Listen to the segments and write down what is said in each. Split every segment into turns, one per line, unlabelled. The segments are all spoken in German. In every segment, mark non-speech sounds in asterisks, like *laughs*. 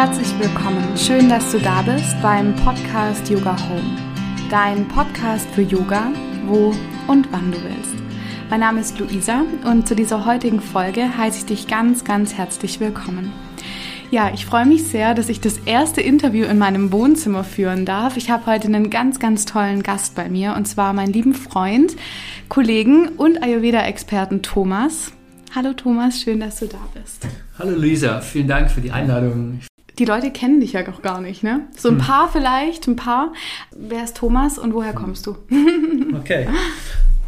Herzlich willkommen. Schön, dass du da bist beim Podcast Yoga Home. Dein Podcast für Yoga, wo und wann du willst. Mein Name ist Luisa und zu dieser heutigen Folge heiße ich dich ganz, ganz herzlich willkommen. Ja, ich freue mich sehr, dass ich das erste Interview in meinem Wohnzimmer führen darf. Ich habe heute einen ganz, ganz tollen Gast bei mir und zwar meinen lieben Freund, Kollegen und Ayurveda-Experten Thomas. Hallo Thomas, schön, dass du da bist.
Hallo Luisa, vielen Dank für die Einladung.
Die Leute kennen dich ja noch gar nicht, ne? So ein hm. paar vielleicht, ein paar. Wer ist Thomas und woher kommst du? *laughs*
okay.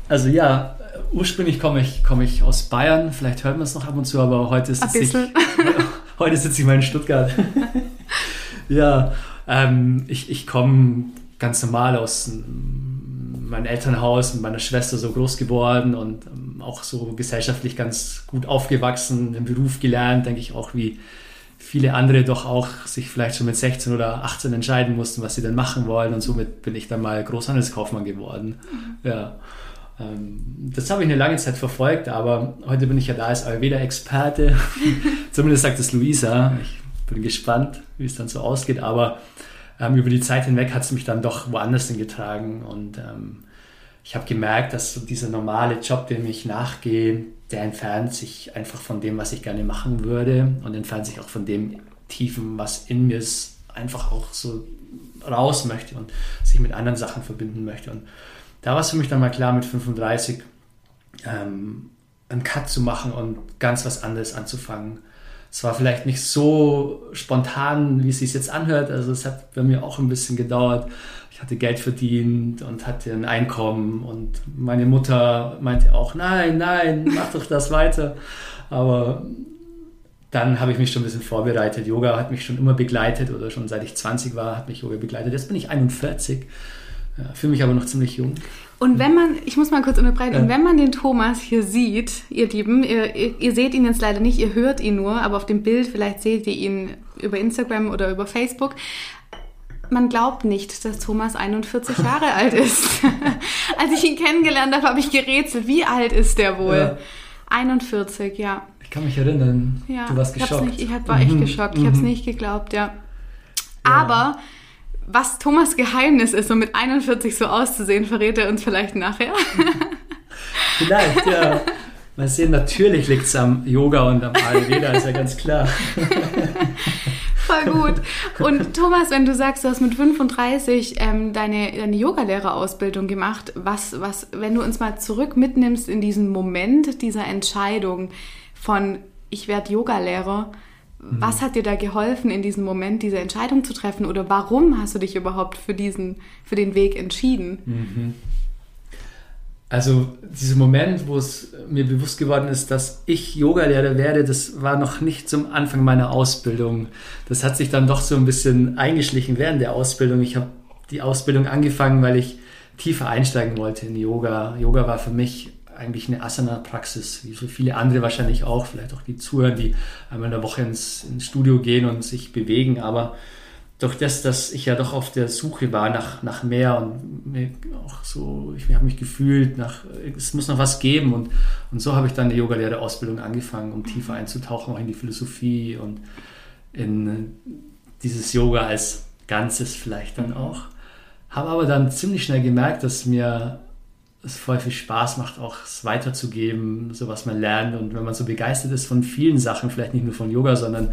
Also ja, ursprünglich komme ich, komme ich aus Bayern. Vielleicht hört man es noch ab und zu, aber heute sitze ich, *laughs* heute sitze ich mal in Stuttgart. *laughs* ja, ähm, ich, ich komme ganz normal aus meinem Elternhaus mit meiner Schwester so groß geworden und ähm, auch so gesellschaftlich ganz gut aufgewachsen, den Beruf gelernt, denke ich auch wie viele andere doch auch sich vielleicht schon mit 16 oder 18 entscheiden mussten, was sie denn machen wollen und somit bin ich dann mal Großhandelskaufmann geworden. Mhm. Ja. Ähm, das habe ich eine lange Zeit verfolgt, aber heute bin ich ja da als Ayurveda-Experte. *laughs* Zumindest sagt es Luisa. Ich bin gespannt, wie es dann so ausgeht, aber ähm, über die Zeit hinweg hat es mich dann doch woanders hingetragen und ähm, ich habe gemerkt, dass so dieser normale Job, dem ich nachgehe, der entfernt sich einfach von dem, was ich gerne machen würde und entfernt sich auch von dem Tiefen, was in mir ist, einfach auch so raus möchte und sich mit anderen Sachen verbinden möchte. Und da war es für mich dann mal klar, mit 35 ähm, einen Cut zu machen und ganz was anderes anzufangen. Es war vielleicht nicht so spontan, wie es sich jetzt anhört. Also es hat bei mir auch ein bisschen gedauert. Ich hatte Geld verdient und hatte ein Einkommen und meine Mutter meinte auch, nein, nein, mach doch das weiter. Aber dann habe ich mich schon ein bisschen vorbereitet. Yoga hat mich schon immer begleitet oder schon seit ich 20 war, hat mich Yoga begleitet. Jetzt bin ich 41 ja, Fühle mich aber noch ziemlich jung.
Und wenn man, ich muss mal kurz unterbreiten, ja. und wenn man den Thomas hier sieht, ihr Lieben, ihr, ihr, ihr, seht ihn jetzt leider nicht, ihr hört ihn nur, aber auf dem Bild, vielleicht seht ihr ihn über Instagram oder über Facebook. Man glaubt nicht, dass Thomas 41 *laughs* Jahre alt ist. *laughs* Als ich ihn kennengelernt habe, habe ich gerätselt, wie alt ist der wohl? Ja. 41, ja.
Ich kann mich erinnern, ja. du warst geschockt.
Ich, nicht, ich war echt mhm. geschockt, ich habe es mhm. nicht geglaubt, ja. Aber was Thomas Geheimnis ist, um mit 41 so auszusehen, verrät er uns vielleicht nachher. *laughs*
vielleicht, ja. Mal sehen, natürlich liegt es am Yoga und am Ayurveda, ist ja ganz klar. *laughs*
Voll gut. Und Thomas, wenn du sagst, du hast mit 35 ähm, deine, deine Yogalehrerausbildung gemacht, was, was, wenn du uns mal zurück mitnimmst in diesen Moment dieser Entscheidung von ich werde Yogalehrer, was hat dir da geholfen, in diesem Moment diese Entscheidung zu treffen? Oder warum hast du dich überhaupt für, diesen, für den Weg entschieden? Mhm.
Also dieser Moment, wo es mir bewusst geworden ist, dass ich Yogalehrer werde, das war noch nicht zum Anfang meiner Ausbildung. Das hat sich dann doch so ein bisschen eingeschlichen während der Ausbildung. Ich habe die Ausbildung angefangen, weil ich tiefer einsteigen wollte in Yoga. Yoga war für mich eigentlich eine Asana-Praxis, wie so viele andere wahrscheinlich auch, vielleicht auch die Zuhörer, die einmal in der Woche ins, ins Studio gehen und sich bewegen, aber durch das, dass ich ja doch auf der Suche war nach, nach mehr und mir auch so, ich habe mich gefühlt, nach, es muss noch was geben und, und so habe ich dann eine Yogalehrerausbildung angefangen, um tiefer einzutauchen, auch in die Philosophie und in dieses Yoga als Ganzes vielleicht dann auch. Habe aber dann ziemlich schnell gemerkt, dass mir es voll viel Spaß macht, auch es weiterzugeben, so was man lernt. Und wenn man so begeistert ist von vielen Sachen, vielleicht nicht nur von Yoga, sondern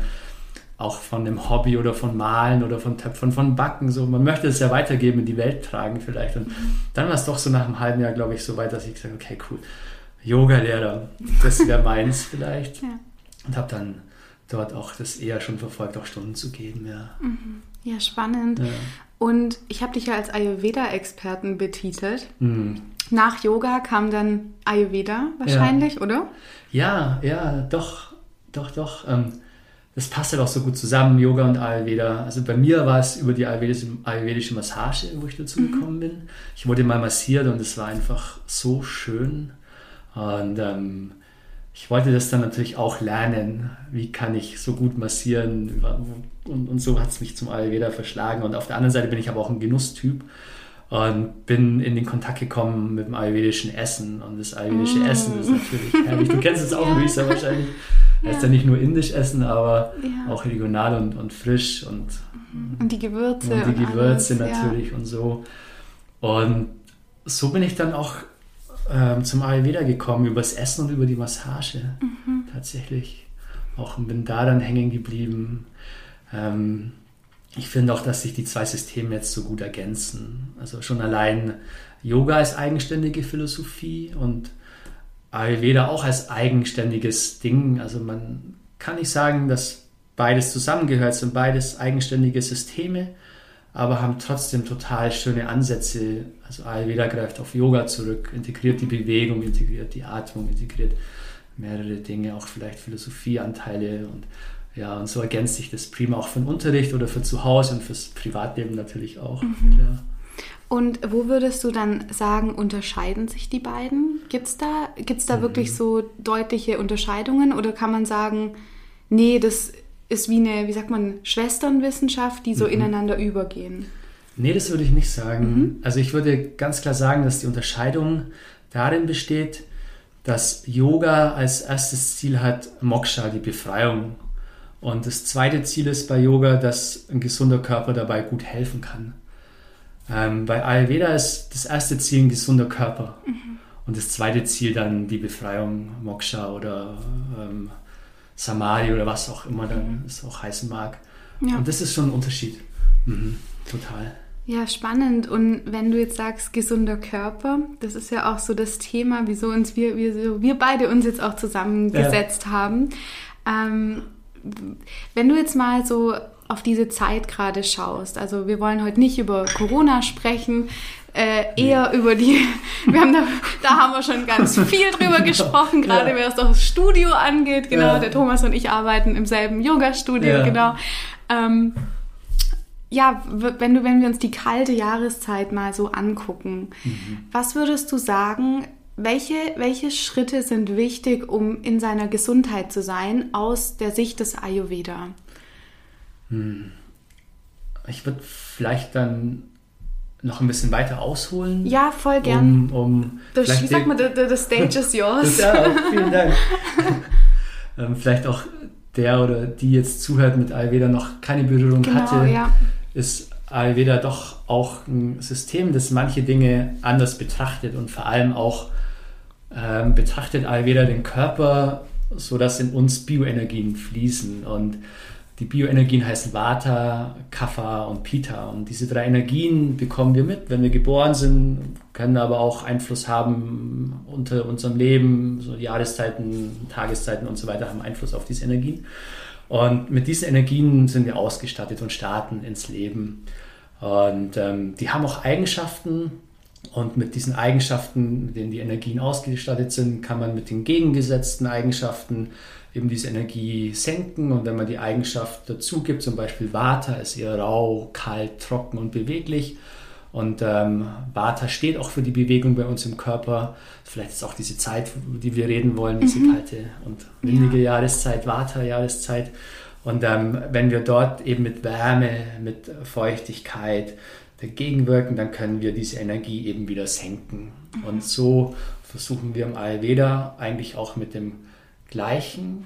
auch von dem Hobby oder von Malen oder von Töpfern, von Backen, so man möchte es ja weitergeben, in die Welt tragen vielleicht. Und dann war es doch so nach einem halben Jahr, glaube ich, so weit, dass ich gesagt habe, okay, cool, Yoga-Lehrer, das wäre meins vielleicht. Ja. Und habe dann dort auch das eher schon verfolgt, auch Stunden zu geben, ja.
Mhm. Ja, spannend. Ja. Und ich habe dich ja als Ayurveda-Experten betitelt. Mhm. Nach Yoga kam dann Ayurveda wahrscheinlich,
ja.
oder?
Ja, ja, doch, doch, doch. Ähm, das passt halt auch so gut zusammen, Yoga und Ayurveda. Also bei mir war es über die ayurvedische, ayurvedische Massage, wo ich dazu mhm. gekommen bin. Ich wurde mal massiert und es war einfach so schön. Und ähm, ich wollte das dann natürlich auch lernen. Wie kann ich so gut massieren? Und, und so hat es mich zum Ayurveda verschlagen. Und auf der anderen Seite bin ich aber auch ein Genusstyp. Und bin in den Kontakt gekommen mit dem ayurvedischen Essen. Und das ayurvedische mm. Essen ist natürlich herrlich. Du kennst es auch, *laughs* ja. Luisa, wahrscheinlich. Ja. *laughs* Heißt ja nicht nur indisch essen, aber ja. auch regional und, und frisch und,
mhm. und die Gewürze.
Und die und Gewürze alles, natürlich ja. und so. Und so bin ich dann auch ähm, zum Ayurveda gekommen, über das Essen und über die Massage mhm. tatsächlich. Auch bin da dann hängen geblieben. Ähm, ich finde auch, dass sich die zwei Systeme jetzt so gut ergänzen. Also schon allein Yoga als eigenständige Philosophie und Ayurveda auch als eigenständiges Ding. Also man kann nicht sagen, dass beides zusammengehört, sind beides eigenständige Systeme, aber haben trotzdem total schöne Ansätze. Also Ayurveda greift auf Yoga zurück, integriert die Bewegung, integriert die Atmung, integriert mehrere Dinge, auch vielleicht Philosophieanteile und ja, und so ergänzt sich das prima auch für den Unterricht oder für zu Hause und fürs Privatleben natürlich auch. Mhm. Klar.
Und wo würdest du dann sagen, unterscheiden sich die beiden? Gibt es da, gibt's da mhm. wirklich so deutliche Unterscheidungen oder kann man sagen, nee, das ist wie eine, wie sagt man, Schwesternwissenschaft, die so mhm. ineinander übergehen?
Nee, das würde ich nicht sagen. Mhm. Also ich würde ganz klar sagen, dass die Unterscheidung darin besteht, dass Yoga als erstes Ziel hat Moksha, die Befreiung. Und das zweite Ziel ist bei Yoga, dass ein gesunder Körper dabei gut helfen kann. Ähm, bei Ayurveda ist das erste Ziel ein gesunder Körper mhm. und das zweite Ziel dann die Befreiung, Moksha oder ähm, Samadhi oder was auch immer dann es auch heißen mag. Ja. Und das ist schon ein Unterschied. Mhm. Total.
Ja, spannend. Und wenn du jetzt sagst, gesunder Körper, das ist ja auch so das Thema, wieso uns wir, wir, wir beide uns jetzt auch zusammengesetzt ja. haben. Ähm, wenn du jetzt mal so auf diese Zeit gerade schaust. Also wir wollen heute nicht über Corona sprechen, äh, eher nee. über die, *laughs* wir haben da, da haben wir schon ganz *laughs* viel drüber gesprochen, gerade ja. was das Studio angeht. Genau, ja. der Thomas und ich arbeiten im selben Yoga-Studio, ja. genau. Ähm, ja, wenn du, wenn wir uns die kalte Jahreszeit mal so angucken, mhm. was würdest du sagen, welche, welche Schritte sind wichtig, um in seiner Gesundheit zu sein, aus der Sicht des Ayurveda?
Hm. Ich würde vielleicht dann noch ein bisschen weiter ausholen.
Ja, voll gern.
Um, um
das, wie sagt man, the, the, stage is yours. *laughs*
ja, vielen Dank. *laughs* ähm, vielleicht auch der oder die jetzt zuhört mit Ayurveda noch keine Berührung genau, hatte, ja. ist Ayurveda doch auch ein System, das manche Dinge anders betrachtet und vor allem auch ähm, betrachtet Ayurveda den Körper, sodass in uns Bioenergien fließen und die Bioenergien heißen Vata, Kapha und Pita. Und diese drei Energien bekommen wir mit, wenn wir geboren sind, können aber auch Einfluss haben unter unserem Leben. So Jahreszeiten, Tageszeiten und so weiter haben Einfluss auf diese Energien. Und mit diesen Energien sind wir ausgestattet und starten ins Leben. Und ähm, die haben auch Eigenschaften. Und mit diesen Eigenschaften, mit denen die Energien ausgestattet sind, kann man mit den gegengesetzten Eigenschaften eben diese Energie senken und wenn man die Eigenschaft dazu gibt, zum Beispiel Vata ist eher rau, kalt, trocken und beweglich und ähm, Vata steht auch für die Bewegung bei uns im Körper. Vielleicht ist auch diese Zeit, die wir reden wollen, diese mhm. kalte und windige ja. Jahreszeit, Vata-Jahreszeit. Und ähm, wenn wir dort eben mit Wärme, mit Feuchtigkeit dagegen wirken, dann können wir diese Energie eben wieder senken. Mhm. Und so versuchen wir im Ayurveda eigentlich auch mit dem gleichen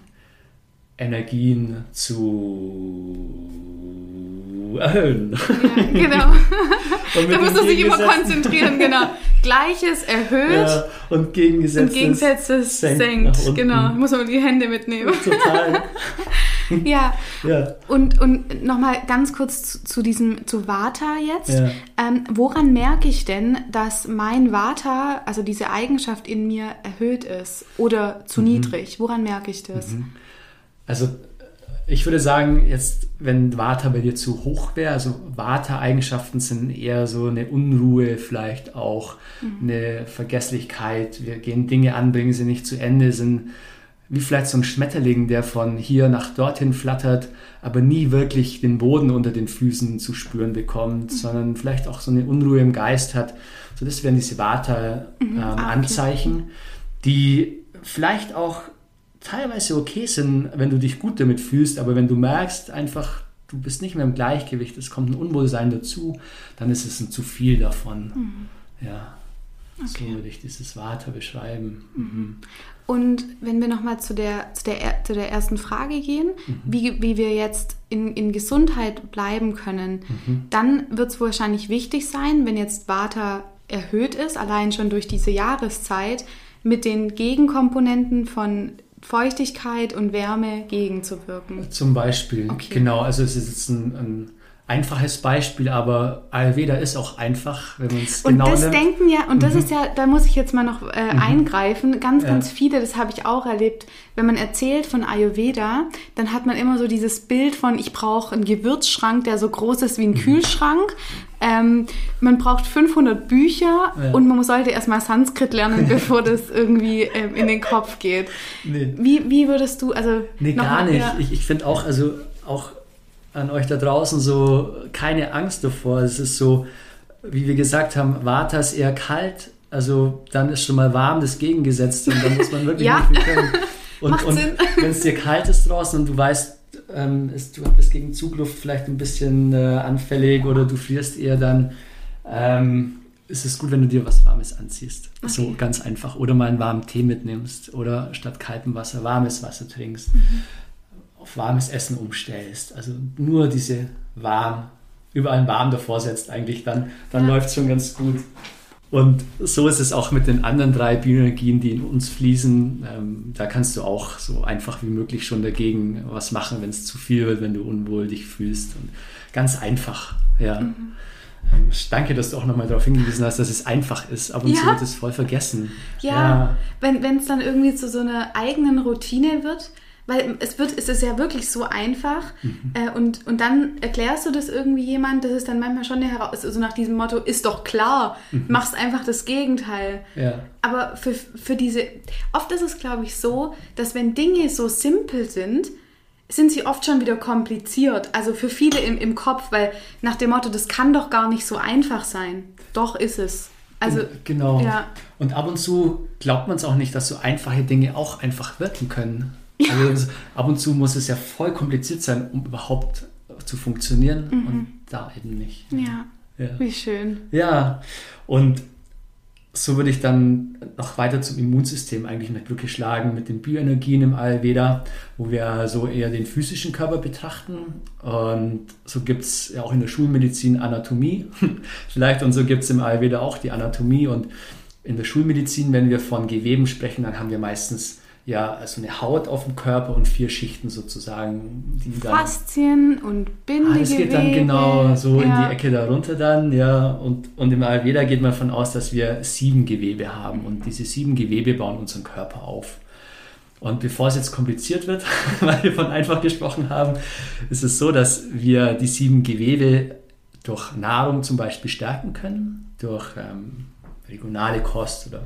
Energien zu erhöhen.
Ja, *laughs* genau. da musst du dich immer konzentrieren, genau. Gleiches erhöht ja,
und Gegengesetztes,
und senkt. senkt. Genau, muss man die Hände mitnehmen.
Total. *laughs*
ja. ja. Und, und nochmal ganz kurz zu, zu, diesem, zu Vata jetzt. Ja. Ähm, woran merke ich denn, dass mein Vata, also diese Eigenschaft in mir erhöht ist oder zu mhm. niedrig? Woran merke ich das? Mhm.
Also ich würde sagen, jetzt, wenn Vata bei dir zu hoch wäre, also Vata-Eigenschaften sind eher so eine Unruhe, vielleicht auch mhm. eine Vergesslichkeit. Wir gehen Dinge an, bringen sie nicht zu Ende, sind wie vielleicht so ein Schmetterling, der von hier nach dorthin flattert, aber nie wirklich den Boden unter den Füßen zu spüren bekommt, mhm. sondern vielleicht auch so eine Unruhe im Geist hat. So, das wären diese Vata-Anzeichen, mhm. ähm, okay. die vielleicht auch teilweise okay sind, wenn du dich gut damit fühlst, aber wenn du merkst einfach, du bist nicht mehr im Gleichgewicht, es kommt ein Unwohlsein dazu, dann ist es ein zu viel davon. Mhm. Ja. Okay. So würde ich dieses Vata beschreiben. Mhm.
Und wenn wir nochmal zu der, zu, der, zu der ersten Frage gehen, mhm. wie, wie wir jetzt in, in Gesundheit bleiben können, mhm. dann wird es wahrscheinlich wichtig sein, wenn jetzt Vata erhöht ist, allein schon durch diese Jahreszeit, mit den Gegenkomponenten von Feuchtigkeit und Wärme gegenzuwirken.
Zum Beispiel, okay. genau. Also es ist jetzt ein, ein einfaches Beispiel, aber Ayurveda ist auch einfach, wenn man es genau
Und das nimmt. denken ja, und das mhm. ist ja, da muss ich jetzt mal noch äh, mhm. eingreifen, ganz, ganz ja. viele, das habe ich auch erlebt, wenn man erzählt von Ayurveda, dann hat man immer so dieses Bild von, ich brauche einen Gewürzschrank, der so groß ist wie ein mhm. Kühlschrank. Ähm, man braucht 500 Bücher ja. und man sollte erstmal Sanskrit lernen, *laughs* bevor das irgendwie ähm, in den Kopf geht. Nee. Wie, wie würdest du, also...
Nee, gar nicht. Ich, ich finde auch, also auch an euch da draußen so keine Angst davor. Es ist so, wie wir gesagt haben, Vata ist eher kalt, also dann ist schon mal warm das Gegengesetzte und dann muss man wirklich *laughs*
ja. können. *laughs*
Und, und wenn es dir kalt ist draußen und du weißt, ähm, ist, du bist gegen Zugluft vielleicht ein bisschen äh, anfällig oder du frierst eher, dann ähm, ist es gut, wenn du dir was Warmes anziehst. Okay. So ganz einfach. Oder mal einen warmen Tee mitnimmst oder statt kaltem Wasser warmes Wasser trinkst. Mhm auf warmes Essen umstellst, also nur diese warm, überall warm davor setzt, eigentlich dann, dann ja. läuft es schon ganz gut. Und so ist es auch mit den anderen drei Bioenergien, die in uns fließen. Ähm, da kannst du auch so einfach wie möglich schon dagegen was machen, wenn es zu viel wird, wenn du unwohl dich fühlst. Und ganz einfach, ja. Mhm. Ähm, danke, dass du auch nochmal darauf hingewiesen hast, dass es einfach ist. Ab und ja. zu wird es voll vergessen.
Ja, ja. wenn es dann irgendwie zu so einer eigenen Routine wird, weil es wird, es ist ja wirklich so einfach mhm. äh, und, und dann erklärst du das irgendwie jemand, das ist dann manchmal schon eine Herausforderung, also nach diesem Motto, ist doch klar, mhm. machst einfach das Gegenteil. Ja. Aber für, für diese, oft ist es glaube ich so, dass wenn Dinge so simpel sind, sind sie oft schon wieder kompliziert. Also für viele im, im Kopf, weil nach dem Motto, das kann doch gar nicht so einfach sein. Doch ist es. Also,
genau. Ja. Und ab und zu glaubt man es auch nicht, dass so einfache Dinge auch einfach wirken können. Also ab und zu muss es ja voll kompliziert sein, um überhaupt zu funktionieren mhm. und da eben nicht.
Ja. ja. Wie schön.
Ja, und so würde ich dann noch weiter zum Immunsystem eigentlich eine Brücke schlagen mit den Bioenergien im Ayurveda, wo wir so eher den physischen Körper betrachten. Und so gibt es ja auch in der Schulmedizin Anatomie *laughs* vielleicht und so gibt es im Ayurveda auch die Anatomie. Und in der Schulmedizin, wenn wir von Geweben sprechen, dann haben wir meistens ja, also eine Haut auf dem Körper und vier Schichten sozusagen.
Die dann, Faszien und Bindegewebe. Ah, das
geht dann genau so ja. in die Ecke darunter dann, ja. Und, und im Ayurveda geht man davon aus, dass wir sieben Gewebe haben und diese sieben Gewebe bauen unseren Körper auf. Und bevor es jetzt kompliziert wird, *laughs* weil wir von einfach gesprochen haben, ist es so, dass wir die sieben Gewebe durch Nahrung zum Beispiel stärken können, durch ähm, regionale Kost oder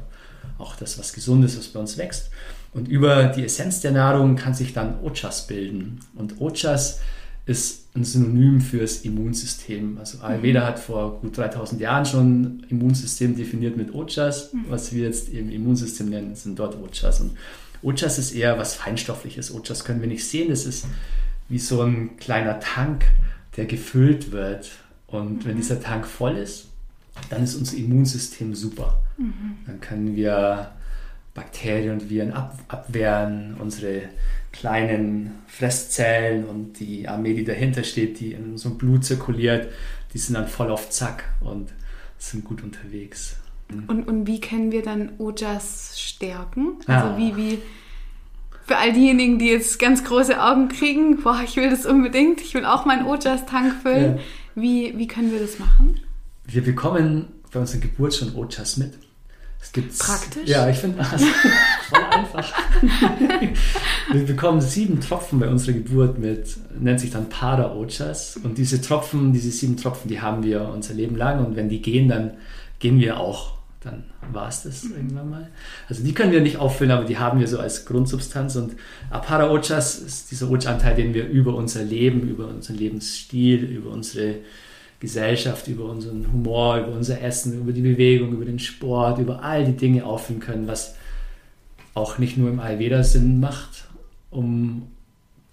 auch das, was gesund ist, was bei uns wächst. Und über die Essenz der Nahrung kann sich dann Ojas bilden. Und Ojas ist ein Synonym fürs Immunsystem. Also Ayurveda mhm. hat vor gut 3000 Jahren schon Immunsystem definiert mit Ojas. Mhm. Was wir jetzt im Immunsystem nennen, sind dort Ojas. Und Ojas ist eher was Feinstoffliches. Ojas können wir nicht sehen. Das ist wie so ein kleiner Tank, der gefüllt wird. Und mhm. wenn dieser Tank voll ist, dann ist unser Immunsystem super. Mhm. Dann können wir Bakterien und Viren ab, abwehren, unsere kleinen Fresszellen und die Armee, die dahinter steht, die in unserem Blut zirkuliert, die sind dann voll auf Zack und sind gut unterwegs.
Mhm. Und, und wie können wir dann Ojas stärken? Also ah. wie, wie, für all diejenigen, die jetzt ganz große Augen kriegen, boah, ich will das unbedingt, ich will auch meinen Ojas-Tank füllen. Ja. Wie, wie können wir das machen?
Wir bekommen bei unserer Geburt schon Ojas mit.
Es gibt's, Praktisch?
Ja, ich finde das *laughs* voll einfach. wir bekommen sieben Tropfen bei unserer Geburt mit, nennt sich dann Para-Ojas. Und diese Tropfen, diese sieben Tropfen, die haben wir unser Leben lang. Und wenn die gehen, dann gehen wir auch. Dann war es das irgendwann mal. Also die können wir nicht auffüllen, aber die haben wir so als Grundsubstanz. Und Para-Ojas ist dieser Oja-Anteil, den wir über unser Leben, über unseren Lebensstil, über unsere Gesellschaft, über unseren Humor, über unser Essen, über die Bewegung, über den Sport, über all die Dinge auffüllen können, was auch nicht nur im Ayurveda Sinn macht, um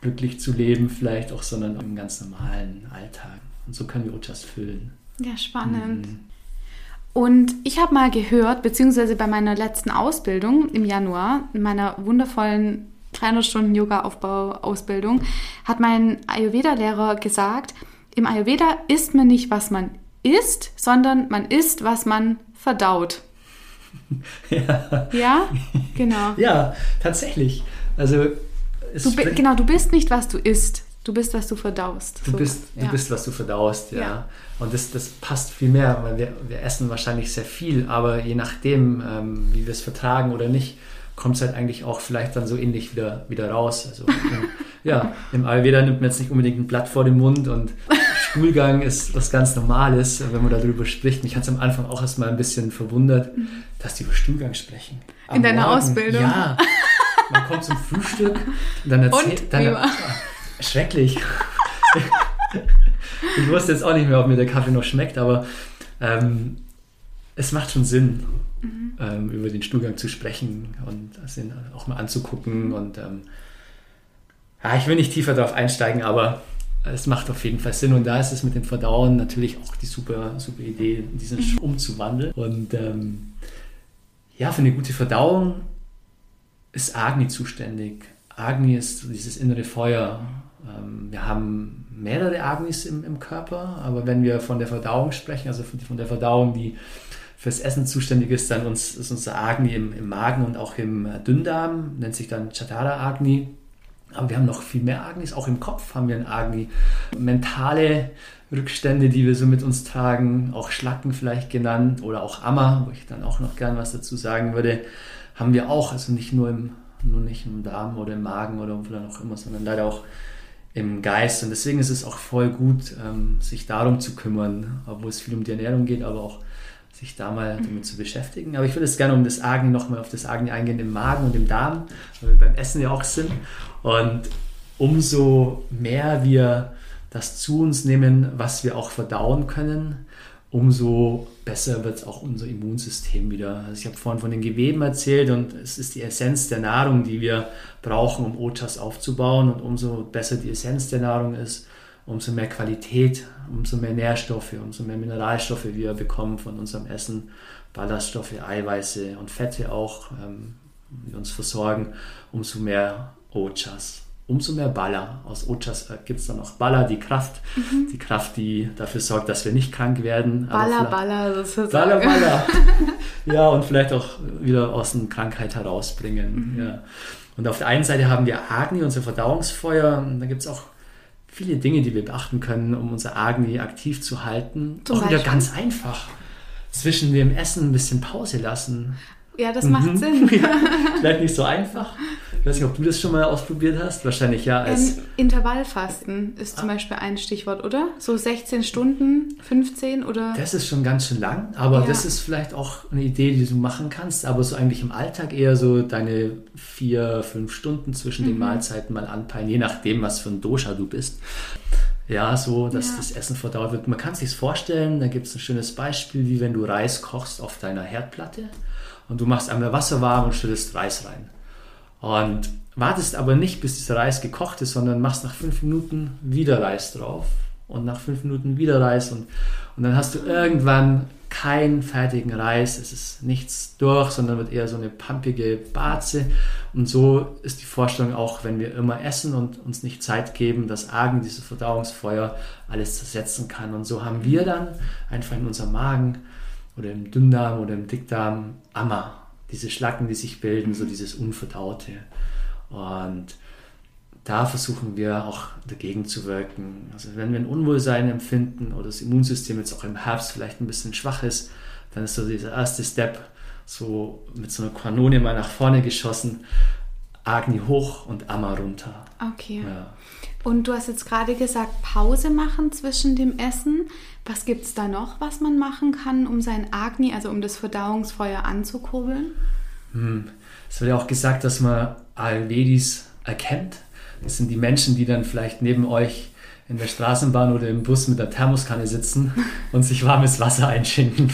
glücklich zu leben vielleicht auch, sondern im ganz normalen Alltag. Und so können wir Ojas füllen.
Ja, spannend. Mhm. Und ich habe mal gehört, beziehungsweise bei meiner letzten Ausbildung im Januar, in meiner wundervollen 300 Stunden Yoga-Aufbau-Ausbildung, hat mein Ayurveda-Lehrer gesagt, im Ayurveda isst man nicht, was man isst, sondern man isst, was man verdaut. *laughs*
Ja.
Ja, genau.
Ja, tatsächlich. Also
du, genau, du bist nicht, was du isst. Du bist, was du verdaust.
Du, so. bist, du ja. bist, was du verdaust, ja. ja. Und das, das passt viel mehr, weil wir, wir essen wahrscheinlich sehr viel, aber je nachdem, ähm, wie wir es vertragen oder nicht, kommt es halt eigentlich auch vielleicht dann so ähnlich wieder, wieder raus. Also *laughs* ja, im Ayurveda nimmt man jetzt nicht unbedingt ein Blatt vor den Mund und Stuhlgang ist was ganz Normales, wenn man darüber spricht. Mich hat es am Anfang auch erstmal ein bisschen verwundert, dass die über Stuhlgang sprechen.
Am In deiner Morgen. Ausbildung?
Ja. Man kommt zum Frühstück und dann erzählt... Und, dann, schrecklich. *laughs* ich wusste jetzt auch nicht mehr, ob mir der Kaffee noch schmeckt, aber ähm, es macht schon Sinn, mhm. ähm, über den Stuhlgang zu sprechen und das auch mal anzugucken. Und ähm, ja, ich will nicht tiefer darauf einsteigen, aber es macht auf jeden Fall Sinn. Und da ist es mit dem Verdauen natürlich auch die super, super Idee, diesen mhm. umzuwandeln. Und ähm, ja, für eine gute Verdauung ist Agni zuständig. Agni ist dieses innere Feuer. Ähm, wir haben mehrere Agnis im, im, Körper, aber wenn wir von der Verdauung sprechen, also von, von der Verdauung, die fürs Essen zuständig ist, dann uns, ist unser Agni im, im Magen und auch im Dünndarm, nennt sich dann Chatara Agni. Aber wir haben noch viel mehr Agnis, auch im Kopf haben wir ein Agni. Mentale Rückstände, die wir so mit uns tragen, auch Schlacken vielleicht genannt. Oder auch Ammer, wo ich dann auch noch gern was dazu sagen würde, haben wir auch, also nicht nur im, nur nicht im Darm oder im Magen oder wo dann auch immer, sondern leider auch im Geist. Und deswegen ist es auch voll gut, ähm, sich darum zu kümmern, obwohl es viel um die Ernährung geht, aber auch sich da mal damit zu beschäftigen. Aber ich würde es gerne um das Argen nochmal auf das Argen eingehen im Magen und im Darm, weil wir beim Essen ja auch sind. Und umso mehr wir das zu uns nehmen, was wir auch verdauen können, umso besser wird auch unser Immunsystem wieder. Also ich habe vorhin von den Geweben erzählt und es ist die Essenz der Nahrung, die wir brauchen, um Ojas aufzubauen. Und umso besser die Essenz der Nahrung ist, umso mehr Qualität, umso mehr Nährstoffe, umso mehr Mineralstoffe wir bekommen von unserem Essen, Ballaststoffe, Eiweiße und Fette auch, ähm, die uns versorgen, umso mehr Ojas umso mehr Baller. Aus Ojas äh, gibt es dann auch Baller, die Kraft, mhm. die Kraft, die dafür sorgt, dass wir nicht krank werden.
Baller, Baller, sozusagen.
Baller, Baller. *laughs* ja, und vielleicht auch wieder aus der Krankheit herausbringen. Mhm. Ja. Und auf der einen Seite haben wir Agni, unser Verdauungsfeuer. Und da gibt es auch viele Dinge, die wir beachten können, um unser Agni aktiv zu halten. Zum auch Beispiel? wieder ganz einfach. Zwischen dem Essen ein bisschen Pause lassen.
Ja, das macht mhm. Sinn. *laughs* ja,
vielleicht nicht so einfach. Ich weiß nicht, ob du das schon mal ausprobiert hast. Wahrscheinlich ja. Als
ähm, Intervallfasten ist zum ah. Beispiel ein Stichwort, oder? So 16 Stunden, 15 oder?
Das ist schon ganz schön lang, aber ja. das ist vielleicht auch eine Idee, die du machen kannst. Aber so eigentlich im Alltag eher so deine vier, fünf Stunden zwischen mhm. den Mahlzeiten mal anpeilen, je nachdem, was für ein Dosha du bist. Ja, so, dass ja. das Essen verdaut wird. Man kann es sich vorstellen, da gibt es ein schönes Beispiel, wie wenn du Reis kochst auf deiner Herdplatte und du machst einmal Wasser warm und schüttest Reis rein. Und wartest aber nicht, bis dieser Reis gekocht ist, sondern machst nach fünf Minuten wieder Reis drauf und nach fünf Minuten wieder Reis und, und dann hast du irgendwann keinen fertigen Reis, es ist nichts durch, sondern wird eher so eine pampige Barze. Und so ist die Vorstellung auch, wenn wir immer essen und uns nicht Zeit geben, dass Argen, dieses Verdauungsfeuer, alles zersetzen kann. Und so haben wir dann einfach in unserem Magen oder im Dünndarm oder im Dickdarm Ammer, diese Schlacken, die sich bilden, so dieses Unverdaute. Und da versuchen wir auch dagegen zu wirken. Also wenn wir ein Unwohlsein empfinden oder das Immunsystem jetzt auch im Herbst vielleicht ein bisschen schwach ist, dann ist so dieser erste Step so mit so einer Kanone mal nach vorne geschossen, Agni hoch und Amma runter.
Okay. Ja. Und du hast jetzt gerade gesagt, Pause machen zwischen dem Essen. Was gibt es da noch, was man machen kann, um sein Agni, also um das Verdauungsfeuer anzukurbeln?
Hm. Es wird ja auch gesagt, dass man Ayurvedis erkennt. Das sind die Menschen, die dann vielleicht neben euch in der Straßenbahn oder im Bus mit der Thermoskanne sitzen *laughs* und sich warmes Wasser einschenken.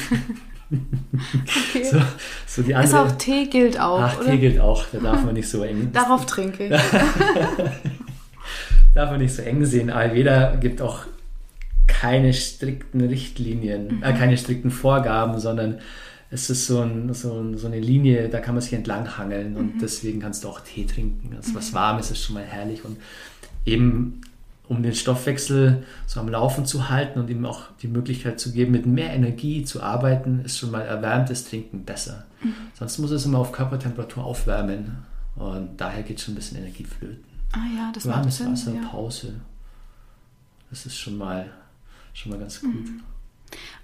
Okay. So, so die andere, Ist auch Tee gilt auch.
Ach, oder? Tee gilt auch, da darf man nicht so eng. *laughs*
Darauf trinke ich. *laughs*
darf man nicht so eng sehen. Ayurveda gibt auch keine strikten Richtlinien, äh, mhm. äh, keine strikten Vorgaben, sondern es ist so, ein, so, ein, so, eine Linie, da kann man sich entlang hangeln und mhm. deswegen kannst du auch Tee trinken. Also was mhm. warm ist, ist schon mal herrlich und eben um den Stoffwechsel so am Laufen zu halten und ihm auch die Möglichkeit zu geben, mit mehr Energie zu arbeiten, ist schon mal erwärmtes Trinken besser. Mhm. Sonst muss es immer auf Körpertemperatur aufwärmen und daher geht schon ein bisschen Energie flöten.
Ah ja, das
Warmes Sinn, Wasser, ja. Pause. Das ist schon mal, schon mal ganz gut. Mhm.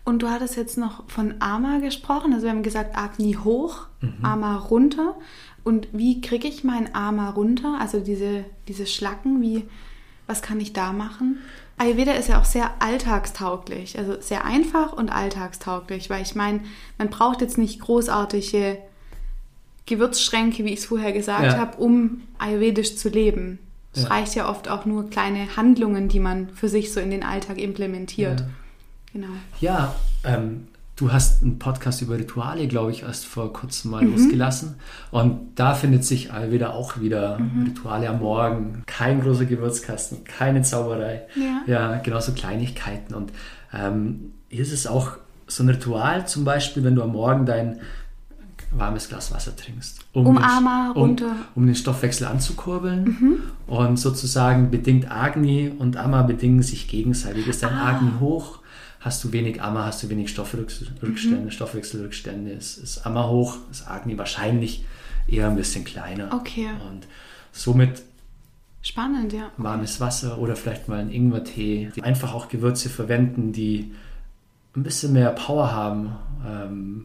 Und du hattest jetzt noch von Ama gesprochen. Also wir haben gesagt, Agni hoch, mhm. Ama runter. Und wie kriege ich mein Ama runter? Also diese, diese Schlacken, wie, was kann ich da machen? Ayurveda ist ja auch sehr alltagstauglich, also sehr einfach und alltagstauglich, weil ich meine, man braucht jetzt nicht großartige Gewürzschränke, wie ich es vorher gesagt ja. habe, um ayurvedisch zu leben. Es ja. reicht ja oft auch nur kleine Handlungen, die man für sich so in den Alltag implementiert.
Ja. Genau. Ja, ähm, du hast einen Podcast über Rituale, glaube ich, erst vor kurzem mal mhm. losgelassen. Und da findet sich Ayurveda auch wieder mhm. Rituale am Morgen. Kein großer Gewürzkasten, keine Zauberei. Ja, ja genauso Kleinigkeiten. Und ähm, hier ist es auch so ein Ritual, zum Beispiel, wenn du am Morgen dein warmes Glas Wasser trinkst.
Um, um Arma runter.
Um, um, den Stoffwechsel anzukurbeln. Mhm. Und sozusagen bedingt Agni und Amma bedingen sich gegenseitig. Ist dein ah. Agni hoch, hast du wenig Amma, hast du wenig Stoffrückstände, mhm. Stoffwechselrückstände. Ist, ist Amma hoch, ist Agni wahrscheinlich eher ein bisschen kleiner.
Okay.
Und somit
Spannend, ja.
Warmes Wasser oder vielleicht mal einen Ingwertee. Einfach auch Gewürze verwenden, die ein bisschen mehr Power haben. Ähm,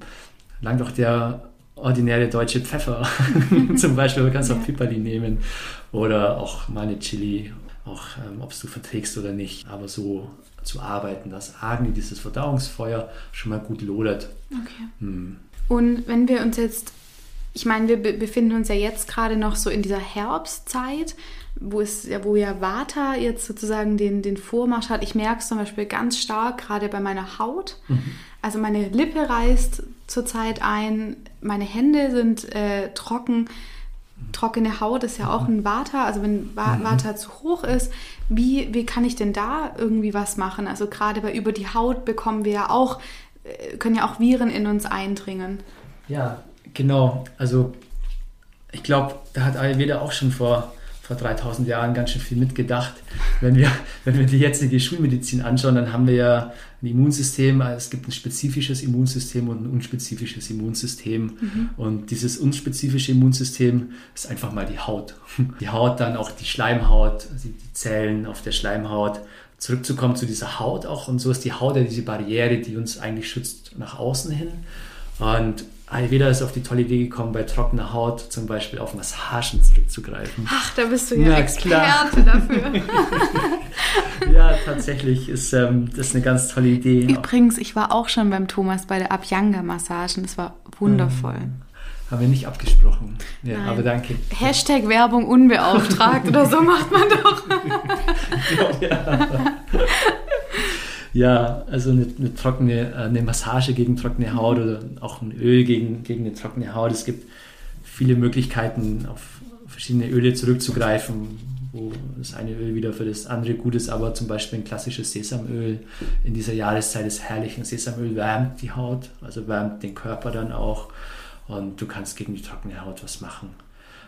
langt auch der ordinäre deutsche Pfeffer *laughs* zum Beispiel. Du kannst auch Piperli nehmen oder auch mal eine Chili, auch ähm, ob es du verträgst oder nicht. Aber so zu arbeiten, dass Agni, dieses Verdauungsfeuer, schon mal gut lodert.
Okay. Hm. Und wenn wir uns jetzt, ich meine, wir be befinden uns ja jetzt gerade noch so in dieser Herbstzeit, wo es ja, wo ja Vata jetzt sozusagen den, den Vormarsch hat. Ich merke es zum Beispiel ganz stark, gerade bei meiner Haut. Mhm. Also meine Lippe reißt zurzeit ein, meine Hände sind äh, trocken. Trockene Haut ist ja auch ein Vata, also wenn mhm. Vata zu hoch ist, wie, wie kann ich denn da irgendwie was machen? Also gerade bei über die Haut bekommen wir ja auch, äh, können ja auch Viren in uns eindringen.
Ja, genau. Also ich glaube, da hat Ayurveda auch schon vor vor 3000 Jahren ganz schön viel mitgedacht. Wenn wir, *laughs* wenn wir die jetzige Schulmedizin anschauen, dann haben wir ja ein Immunsystem, es gibt ein spezifisches Immunsystem und ein unspezifisches Immunsystem. Mhm. Und dieses unspezifische Immunsystem ist einfach mal die Haut. Die Haut, dann auch die Schleimhaut, also die Zellen auf der Schleimhaut. Zurückzukommen zu dieser Haut auch. Und so ist die Haut ja diese Barriere, die uns eigentlich schützt nach außen hin. Und Ayurveda ist auf die tolle Idee gekommen, bei trockener Haut zum Beispiel auf Massagen zurückzugreifen.
Ach, da bist du ja, ja Experte dafür. *laughs* *laughs*
ja, tatsächlich ist ähm, das eine ganz tolle Idee.
Übrigens, ich war auch schon beim Thomas bei der Abhyanga-Massagen. Das war wundervoll. Ähm,
haben wir nicht abgesprochen. Ja, Nein. aber danke.
Hashtag Werbung unbeauftragt oder so *laughs* macht man doch.
ja. Ja, also eine, eine, trockene, äh, eine Massage gegen trockene Haut oder auch ein Öl gegen, gegen eine trockene Haut. Es gibt viele Möglichkeiten, auf verschiedene Öle zurückzugreifen, wo das eine Öl wieder für das andere gut ist, aber zum Beispiel ein klassisches Sesamöl in dieser Jahreszeit ist herrlich. Ein Sesamöl wärmt die Haut, also wärmt den Körper dann auch und du kannst gegen die trockene Haut was machen.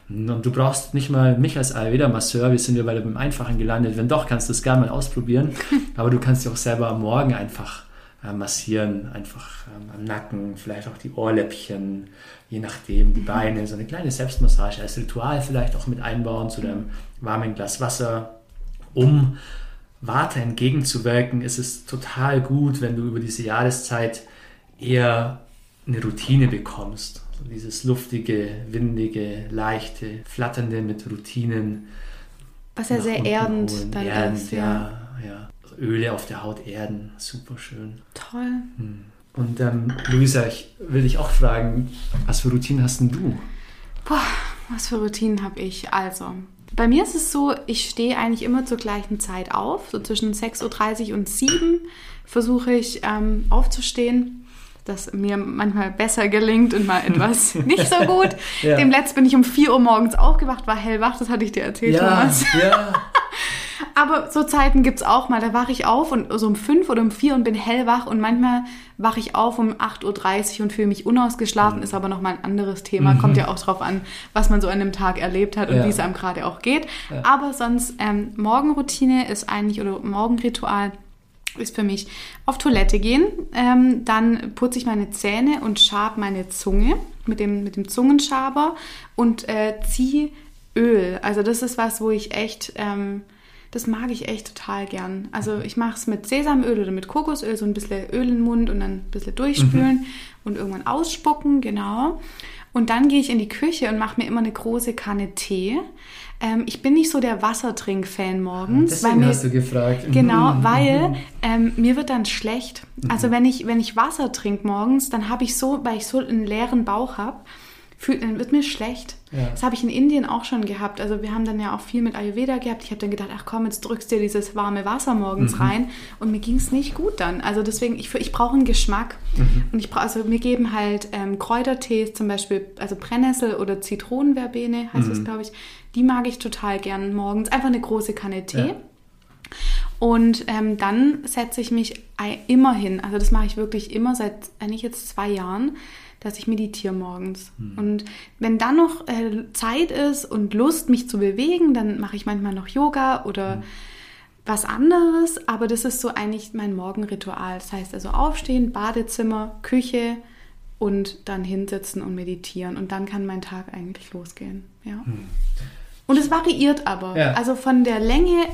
Und du brauchst nicht mal mich als Ayurveda-Masseur, wir sind ja beide beim Einfachen gelandet. Wenn doch, kannst du es gerne mal ausprobieren. *laughs* Aber du kannst dich auch selber am Morgen einfach äh, massieren, einfach ähm, am Nacken, vielleicht auch die Ohrläppchen, je nachdem, die Beine, so eine kleine Selbstmassage als Ritual vielleicht auch mit einbauen zu deinem warmen Glas Wasser, um Warte entgegenzuwirken, ist es total gut, wenn du über diese Jahreszeit eher eine Routine bekommst dieses luftige, windige, leichte, flatternde mit Routinen.
Was ja sehr erdend dann erdend, ist.
Ja. ja, ja. Öle auf der Haut erden, super schön.
Toll.
Hm. Und ähm, Luisa, ich will dich auch fragen, was für Routinen hast denn du?
Boah, was für Routinen habe ich? Also, bei mir ist es so, ich stehe eigentlich immer zur gleichen Zeit auf. So zwischen 6.30 Uhr und 7 Uhr versuche ich ähm, aufzustehen das mir manchmal besser gelingt und mal etwas *laughs* nicht so gut. ja. Dem Letzt bin ich um 4 Uhr morgens aufgewacht, war hellwach, das hatte ich dir erzählt,
ja,
Thomas.
Ja. *laughs*
Aber so Zeiten gibt es auch mal. Da wache ich auf und so um fünf oder um vier und bin hellwach und manchmal wache ich auf um 8.30 Uhr und fühle mich unausgeschlafen, mhm. ist aber nochmal ein anderes Thema. Mhm. Kommt ja auch drauf an, was man so an einem Tag erlebt hat und ja. wie es einem gerade auch geht. Ja. Aber sonst, ähm, Morgenroutine ist eigentlich, oder Morgenritual ist für mich auf Toilette gehen, ähm, dann putze ich meine Zähne und schab meine Zunge mit dem, mit dem Zungenschaber und äh, ziehe Öl. Also das ist was, wo ich echt, ähm, das mag ich echt total gern. Also ich mache es mit Sesamöl oder mit Kokosöl, so ein bisschen Öl in den Mund und dann ein bisschen durchspülen mhm. und irgendwann ausspucken, genau. Und dann gehe ich in die Küche und mache mir immer eine große Kanne Tee. Ähm, ich bin nicht so der Wassertrink-Fan morgens.
Deswegen mir, hast du gefragt.
Genau, mhm. weil ähm, mir wird dann schlecht. Also mhm. wenn ich, wenn ich Wasser trinke morgens, dann habe ich so, weil ich so einen leeren Bauch habe, fühlt, dann wird mir schlecht. Ja. Das habe ich in Indien auch schon gehabt. Also wir haben dann ja auch viel mit Ayurveda gehabt. Ich habe dann gedacht, ach komm, jetzt drückst du dir dieses warme Wasser morgens mhm. rein. Und mir ging es nicht gut dann. Also deswegen, ich, ich brauche einen Geschmack. Mhm. Und ich brauche, also mir geben halt ähm, Kräutertees, zum Beispiel, also Brennnessel oder Zitronenverbene heißt mhm. das, glaube ich. Die mag ich total gern morgens. Einfach eine große Kanne Tee. Ja. Und ähm, dann setze ich mich immer hin. Also das mache ich wirklich immer seit eigentlich jetzt zwei Jahren dass ich meditiere morgens. Mhm. Und wenn dann noch äh, Zeit ist und Lust, mich zu bewegen, dann mache ich manchmal noch Yoga oder mhm. was anderes. Aber das ist so eigentlich mein Morgenritual. Das heißt also aufstehen, Badezimmer, Küche und dann hinsetzen und meditieren. Und dann kann mein Tag eigentlich losgehen. Ja. Mhm. Und es variiert aber. Ja. Also von der Länge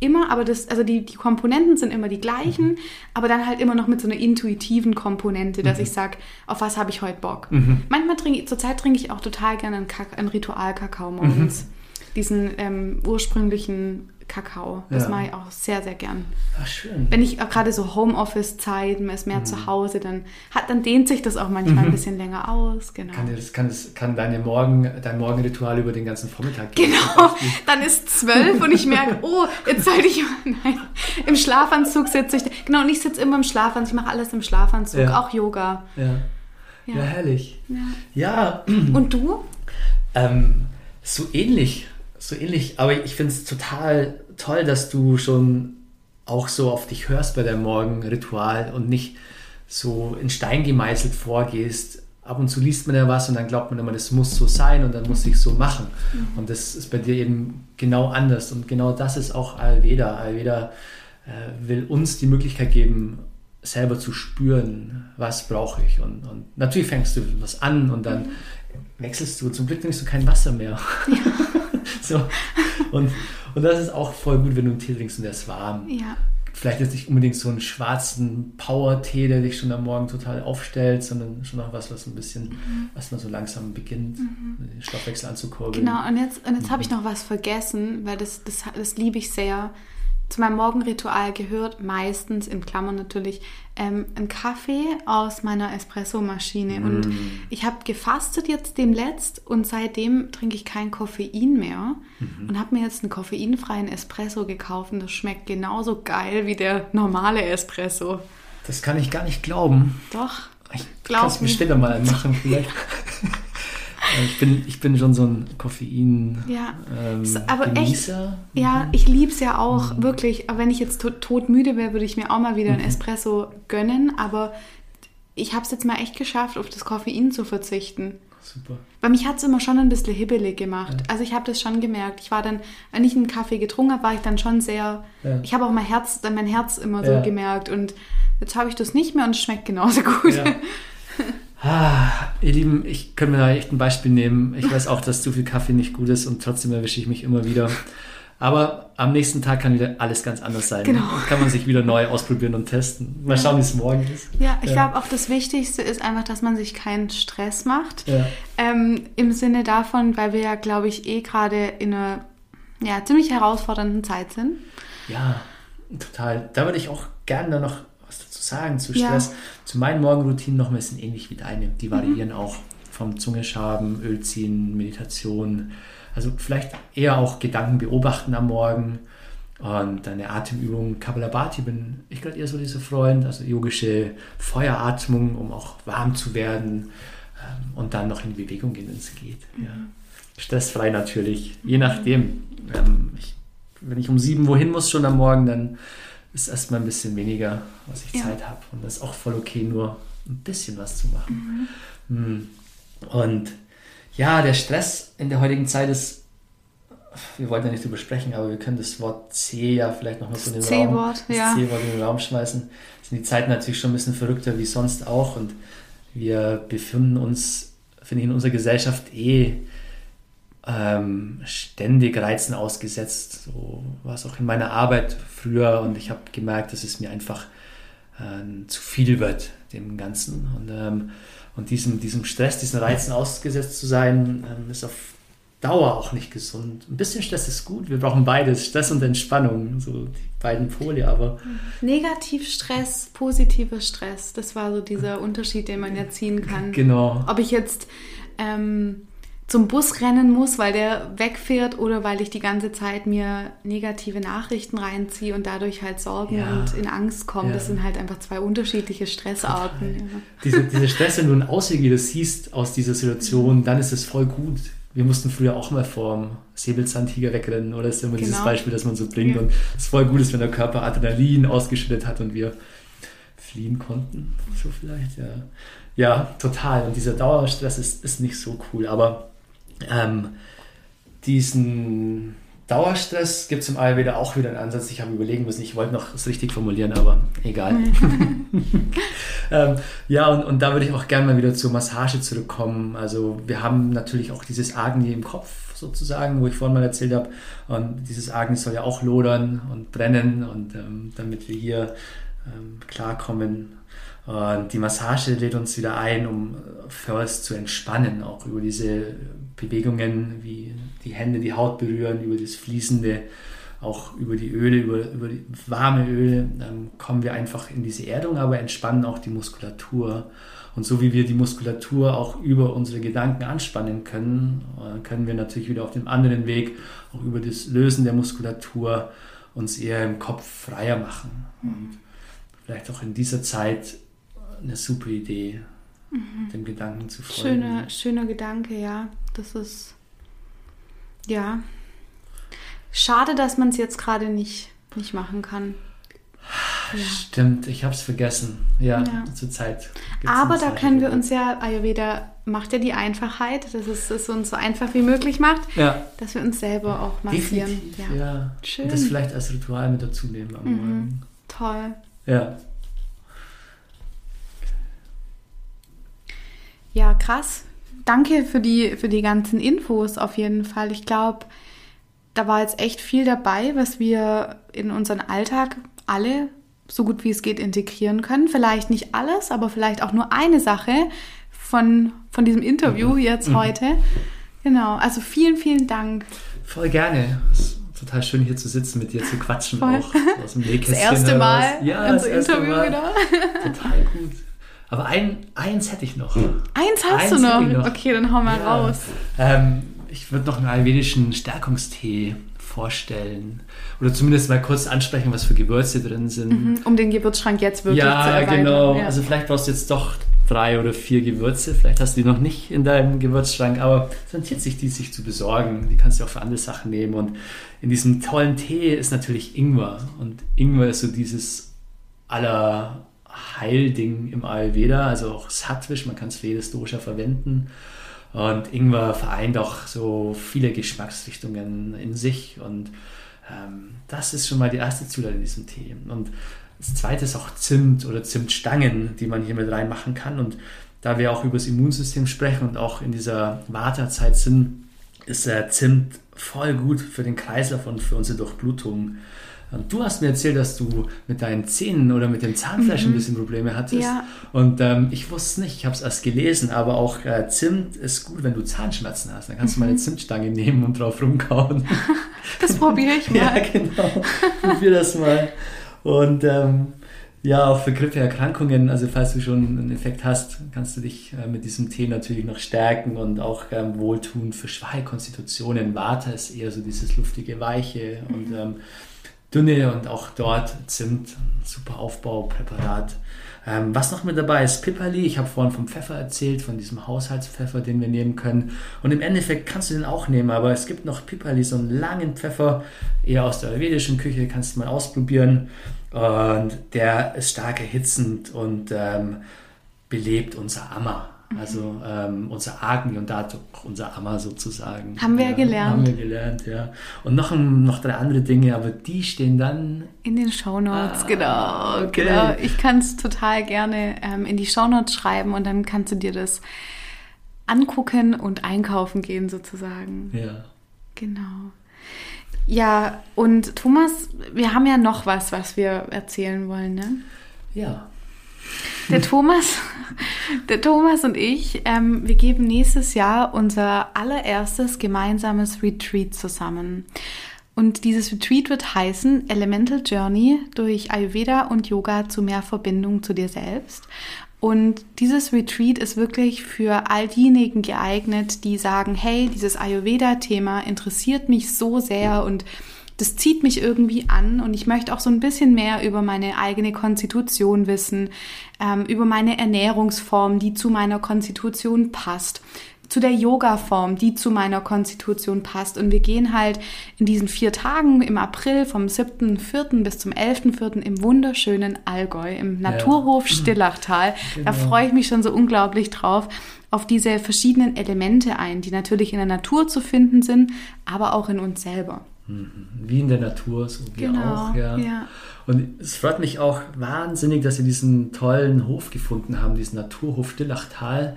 immer, aber das, also die, die Komponenten sind immer die gleichen, mhm. aber dann halt immer noch mit so einer intuitiven Komponente, dass mhm. ich sage, auf was habe ich heute Bock. Mhm. Manchmal trinke ich, zurzeit trinke ich auch total gerne einen, einen Ritual-Kakao morgens. Mhm. Diesen ähm, ursprünglichen Kakao. Das ja. mache ich auch sehr, sehr gern.
Ach, schön.
Wenn ich gerade so Homeoffice-Zeit, man ist mehr mhm. zu Hause, dann, hat, dann dehnt sich das auch manchmal mhm. ein bisschen länger aus. Genau.
Kann, das, kann, das, kann deine Morgen, dein Morgenritual über den ganzen Vormittag
gehen? Genau, dann ist zwölf und ich merke, oh, jetzt sollte ich *laughs* nein, im Schlafanzug sitze ich. Genau, und ich sitze immer im Schlafanzug, ich mache alles im Schlafanzug, ja. auch Yoga.
Ja. Ja, ja herrlich. Ja.
ja. Und du?
Ähm, so ähnlich so ähnlich, aber ich finde es total toll, dass du schon auch so auf dich hörst bei deinem Morgenritual und nicht so in Stein gemeißelt vorgehst. Ab und zu liest man ja was und dann glaubt man immer, das muss so sein und dann muss ich so machen. Mhm. Und das ist bei dir eben genau anders. Und genau das ist auch Ayurveda. Ayurveda äh, will uns die Möglichkeit geben, selber zu spüren, was brauche ich. Und, und natürlich fängst du was an und dann mhm. wechselst du. Zum Glück trinkst du kein Wasser mehr. Ja. *laughs* so. und, und das ist auch voll gut, wenn du einen Tee trinkst und der ist warm.
Ja.
Vielleicht jetzt nicht unbedingt so einen schwarzen Power-Tee, der dich schon am Morgen total aufstellt, sondern schon noch was, was ein bisschen, mhm. was man so langsam beginnt, mhm. den Stoffwechsel anzukurbeln.
Genau, und jetzt, und jetzt mhm. habe ich noch was vergessen, weil das, das, das liebe ich sehr zu meinem Morgenritual gehört meistens, in Klammern natürlich, ähm, ein Kaffee aus meiner Espressomaschine. Mm. Und ich habe gefastet jetzt demletzt und seitdem trinke ich kein Koffein mehr mhm. und habe mir jetzt einen koffeinfreien Espresso gekauft und das schmeckt genauso geil wie der normale Espresso.
Das kann ich gar nicht glauben.
Doch.
Ich kann es mir später mal machen vielleicht. *laughs* Ich bin, ich bin schon so ein Koffein.
Ja, ähm, aber Genießer. echt. Ja, ich liebe es ja auch, mhm. wirklich. Aber wenn ich jetzt tot, todmüde wäre, würde ich mir auch mal wieder mhm. ein Espresso gönnen. Aber ich habe es jetzt mal echt geschafft, auf das Koffein zu verzichten.
Super.
Weil mich hat es immer schon ein bisschen hibbelig gemacht. Ja. Also ich habe das schon gemerkt. Ich war dann, wenn ich einen Kaffee getrunken habe, war ich dann schon sehr. Ja. Ich habe auch mein Herz, dann mein Herz immer so gemerkt. Und jetzt habe ich das nicht mehr und es schmeckt genauso gut. *laughs*
Ah, ihr Lieben, ich könnte mir da echt ein Beispiel nehmen. Ich weiß auch, dass zu viel Kaffee nicht gut ist und trotzdem erwische ich mich immer wieder. Aber am nächsten Tag kann wieder alles ganz anders sein. Genau. Kann man sich wieder neu ausprobieren und testen. Mal schauen, wie es morgen ist.
Ja, ich ja. glaube auch das Wichtigste ist einfach, dass man sich keinen Stress macht. Ja. Ähm, Im Sinne davon, weil wir ja, glaube ich, eh gerade in einer ja, ziemlich herausfordernden Zeit sind.
Ja, total. Da würde ich auch gerne noch sagen zu Stress. Ja. Zu meinen Morgenroutinen noch ein bisschen ähnlich wie deine. Die variieren mhm. auch vom Zungeschaben, Ölziehen, Meditation. Also vielleicht eher auch Gedanken beobachten am Morgen. Und eine Atemübung, Kapalabhati bin ich gerade eher so dieser Freund, also yogische Feueratmung, um auch warm zu werden ähm, und dann noch in Bewegung gehen, wenn es geht. Mhm. Ja. Stressfrei natürlich, je nachdem. Ähm, ich wenn ich um sieben wohin muss schon am Morgen, dann ist erstmal ein bisschen weniger, was ich ja. Zeit habe. Und das ist auch voll okay, nur ein bisschen was zu machen. Mhm. Hm. Und ja, der Stress in der heutigen Zeit ist, wir wollten ja nicht drüber sprechen, aber wir können das Wort C ja vielleicht noch mal so in den Raum, ja. C-Wort in den Raum schmeißen. Sind die Zeiten natürlich schon ein bisschen verrückter wie sonst auch und wir befinden uns, finde ich, in unserer Gesellschaft eh ähm, ständig Reizen ausgesetzt. So war es auch in meiner Arbeit früher und ich habe gemerkt, dass es mir einfach äh, zu viel wird, dem Ganzen. Und, ähm, und diesem, diesem Stress, diesen Reizen ausgesetzt zu sein, ähm, ist auf Dauer auch nicht gesund. Ein bisschen Stress ist gut, wir brauchen beides, Stress und Entspannung, so die beiden Pole, aber.
Negativstress, positiver Stress, das war so dieser Unterschied, den man ja ziehen kann.
Genau.
Ob ich jetzt ähm, zum Bus rennen muss, weil der wegfährt oder weil ich die ganze Zeit mir negative Nachrichten reinziehe und dadurch halt Sorgen ja. und in Angst komme. Ja. Das sind halt einfach zwei unterschiedliche Stressarten. Ja.
Diese, diese *laughs* Stress, wenn du einen Ausweg wieder siehst aus dieser Situation, dann ist es voll gut. Wir mussten früher auch mal vor Säbelzahntiger wegrennen, oder? Das ist immer genau. dieses Beispiel, das man so bringt. Und es ist voll gut, ist, wenn der Körper Adrenalin ausgeschüttet hat und wir fliehen konnten. So vielleicht, ja. Ja, total. Und dieser Dauerstress ist, ist nicht so cool. Aber ähm, diesen Dauerstress gibt es im Ayurveda auch wieder einen Ansatz. Ich habe überlegen müssen, ich wollte noch es richtig formulieren, aber egal. *laughs* ähm, ja, und, und da würde ich auch gerne mal wieder zur Massage zurückkommen. Also wir haben natürlich auch dieses Agni im Kopf sozusagen, wo ich vorhin mal erzählt habe. Und dieses Agni soll ja auch lodern und brennen und ähm, damit wir hier ähm, klarkommen und die Massage lädt uns wieder ein, um für uns zu entspannen, auch über diese Bewegungen, wie die Hände die Haut berühren, über das Fließende, auch über die Öle, über, über die warme Öle, ähm, kommen wir einfach in diese Erdung, aber entspannen auch die Muskulatur. Und so wie wir die Muskulatur auch über unsere Gedanken anspannen können, äh, können wir natürlich wieder auf dem anderen Weg, auch über das Lösen der Muskulatur, uns eher im Kopf freier machen. Und vielleicht auch in dieser Zeit eine super Idee, mhm. dem Gedanken zu folgen.
Schöner, schöner Gedanke, ja. Das ist, ja. Schade, dass man es jetzt gerade nicht, nicht machen kann.
Ja. Stimmt, ich habe es vergessen. Ja, ja. zur Zeit.
Aber da können wir uns ja, Ayurveda macht ja die Einfachheit, dass es, es uns so einfach wie möglich macht,
ja.
dass wir uns selber auch massieren.
Ja. ja. Schön. Und das vielleicht als Ritual mit dazu nehmen am mhm. Morgen.
Toll.
Ja.
Ja, krass. Danke für die, für die ganzen Infos auf jeden Fall. Ich glaube, da war jetzt echt viel dabei, was wir in unseren Alltag alle so gut wie es geht integrieren können. Vielleicht nicht alles, aber vielleicht auch nur eine Sache von, von diesem Interview mhm. jetzt mhm. heute. Genau, also vielen, vielen Dank.
Voll gerne. Es ist total schön hier zu sitzen, mit dir zu quatschen Voll. auch
aus dem Das erste Mal
ja, das erste Interview Mal. wieder. Total gut. Aber ein, eins hätte ich noch.
Eins hast eins du noch? noch? Okay, dann hau mal ja. raus.
Ähm, ich würde noch einen ayurvedischen Stärkungstee vorstellen. Oder zumindest mal kurz ansprechen, was für Gewürze drin sind. Mhm,
um den Gewürzschrank jetzt wirklich
ja, zu erweitern. Genau. Ja, Also vielleicht brauchst du jetzt doch drei oder vier Gewürze. Vielleicht hast du die noch nicht in deinem Gewürzschrank, aber es rentiert sich, die sich zu besorgen. Die kannst du auch für andere Sachen nehmen. Und in diesem tollen Tee ist natürlich Ingwer. Und Ingwer ist so dieses aller Heilding im Ayurveda, also auch Sattvisch, man kann es für jedes Dosha verwenden. Und Ingwer vereint auch so viele Geschmacksrichtungen in sich und ähm, das ist schon mal die erste Zutat in diesem Tee. Und das zweite ist auch Zimt oder Zimtstangen, die man hier mit reinmachen kann. Und da wir auch über das Immunsystem sprechen und auch in dieser Wartezeit sind, ist äh, Zimt voll gut für den Kreislauf und für unsere Durchblutung. Du hast mir erzählt, dass du mit deinen Zähnen oder mit dem Zahnfleisch mhm. ein bisschen Probleme hattest. Ja. Und ähm, ich wusste es nicht, ich habe es erst gelesen, aber auch äh, Zimt ist gut, wenn du Zahnschmerzen hast. Dann kannst mhm. du mal eine Zimtstange nehmen und drauf rumkauen. *laughs*
Das probiere ich *laughs* mal.
ja, genau. Probier das mal. Und ähm, ja, auch für Grippeerkrankungen, also falls du schon einen Effekt hast, kannst du dich äh, mit diesem Tee natürlich noch stärken und auch ähm, wohltun für schwache Konstitutionen. Vata ist eher so dieses luftige, weiche mhm. und ähm, dünne und auch dort Zimt, super Aufbaupräparat. Ähm, was noch mit dabei ist, Pipperli. Ich habe vorhin vom Pfeffer erzählt, von diesem Haushaltspfeffer, den wir nehmen können. Und im Endeffekt kannst du den auch nehmen, aber es gibt noch Pipperli, so einen langen Pfeffer, eher aus der ayurvedischen Küche, kannst du mal ausprobieren. Und der ist stark erhitzend und ähm, belebt unser Ammer. Also ähm, unser Agni und dadurch unser Amma sozusagen.
Haben wir ja, gelernt.
Haben wir gelernt, ja. Und noch, noch drei andere Dinge, aber die stehen dann...
In den Shownotes, ah, genau. Okay. genau. Ich kann es total gerne ähm, in die Shownotes schreiben und dann kannst du dir das angucken und einkaufen gehen sozusagen.
Ja.
Genau. Ja, und Thomas, wir haben ja noch was, was wir erzählen wollen, ne?
Ja.
Der Thomas, der Thomas und ich, ähm, wir geben nächstes Jahr unser allererstes gemeinsames Retreat zusammen. Und dieses Retreat wird heißen Elemental Journey durch Ayurveda und Yoga zu mehr Verbindung zu dir selbst. Und dieses Retreat ist wirklich für all diejenigen geeignet, die sagen, hey, dieses Ayurveda-Thema interessiert mich so sehr und das zieht mich irgendwie an und ich möchte auch so ein bisschen mehr über meine eigene Konstitution wissen, ähm, über meine Ernährungsform, die zu meiner Konstitution passt zu der Yoga-Form, die zu meiner Konstitution passt. Und wir gehen halt in diesen vier Tagen im April vom 7.4. bis zum 11.4. im wunderschönen Allgäu, im Naturhof ja. Stillachtal. *laughs* Genau. Da freue ich mich schon so unglaublich drauf auf diese verschiedenen Elemente ein, die natürlich in der Natur zu finden sind, aber auch in uns selber.
Mhm. Wie in der Natur, so wie genau, auch. Ja. ja. Und es freut mich auch wahnsinnig, dass Sie diesen tollen Hof gefunden haben, diesen Naturhof Stillachtal,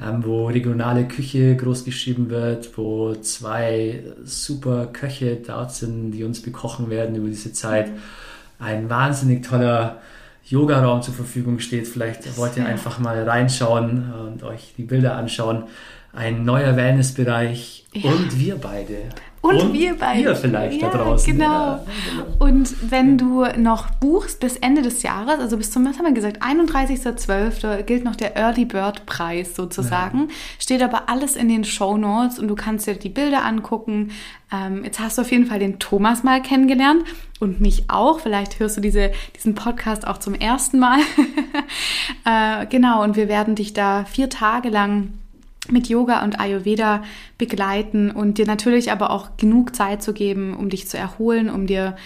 ähm, wo regionale Küche groß geschrieben wird, wo zwei super Köche dort sind, die uns bekochen werden über diese Zeit. Ein wahnsinnig toller Yoga-Raum zur Verfügung steht. Vielleicht wollt ihr einfach mal reinschauen und euch die Bilder anschauen. Ein neuer Wellnessbereich ja. und wir beide
und, und wir beide.
Ihr vielleicht ja, da draußen.
Genau. Genau. Und wenn du noch buchst bis Ende des Jahres, also bis zum, was haben wir gesagt, 31.12. gilt noch der Early Bird Preis sozusagen. Ja. Steht aber alles in den Show Notes und du kannst dir die Bilder angucken. Ähm, jetzt hast du auf jeden Fall den Thomas mal kennengelernt und mich auch. Vielleicht hörst du diese, diesen Podcast auch zum ersten Mal. *laughs* äh, genau, und wir werden dich da vier Tage lang mit Yoga und Ayurveda begleiten und dir natürlich aber auch genug Zeit zu geben, um dich zu erholen, um dir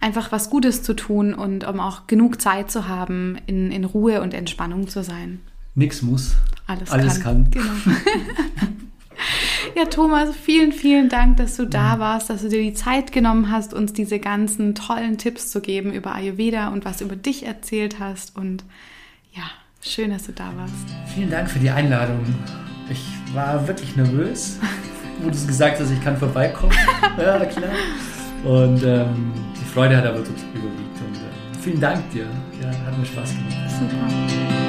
einfach was Gutes zu tun und um auch genug Zeit zu haben, in, in Ruhe und Entspannung zu sein.
Nix muss.
Alles, Alles kann. kann. Genau. *laughs* ja, Thomas, vielen, vielen Dank, dass du da warst, dass du dir die Zeit genommen hast, uns diese ganzen tollen Tipps zu geben über Ayurveda und was über dich erzählt hast. Und ja, schön, dass du da warst.
Vielen Dank für die Einladung. Ich war wirklich nervös, *laughs* wo du gesagt hast, ich kann vorbeikommen. *laughs* ja, klar. Und ähm, die Freude hat aber total überwiegt. Und äh, vielen Dank dir. Ja, hat mir Spaß gemacht. Super.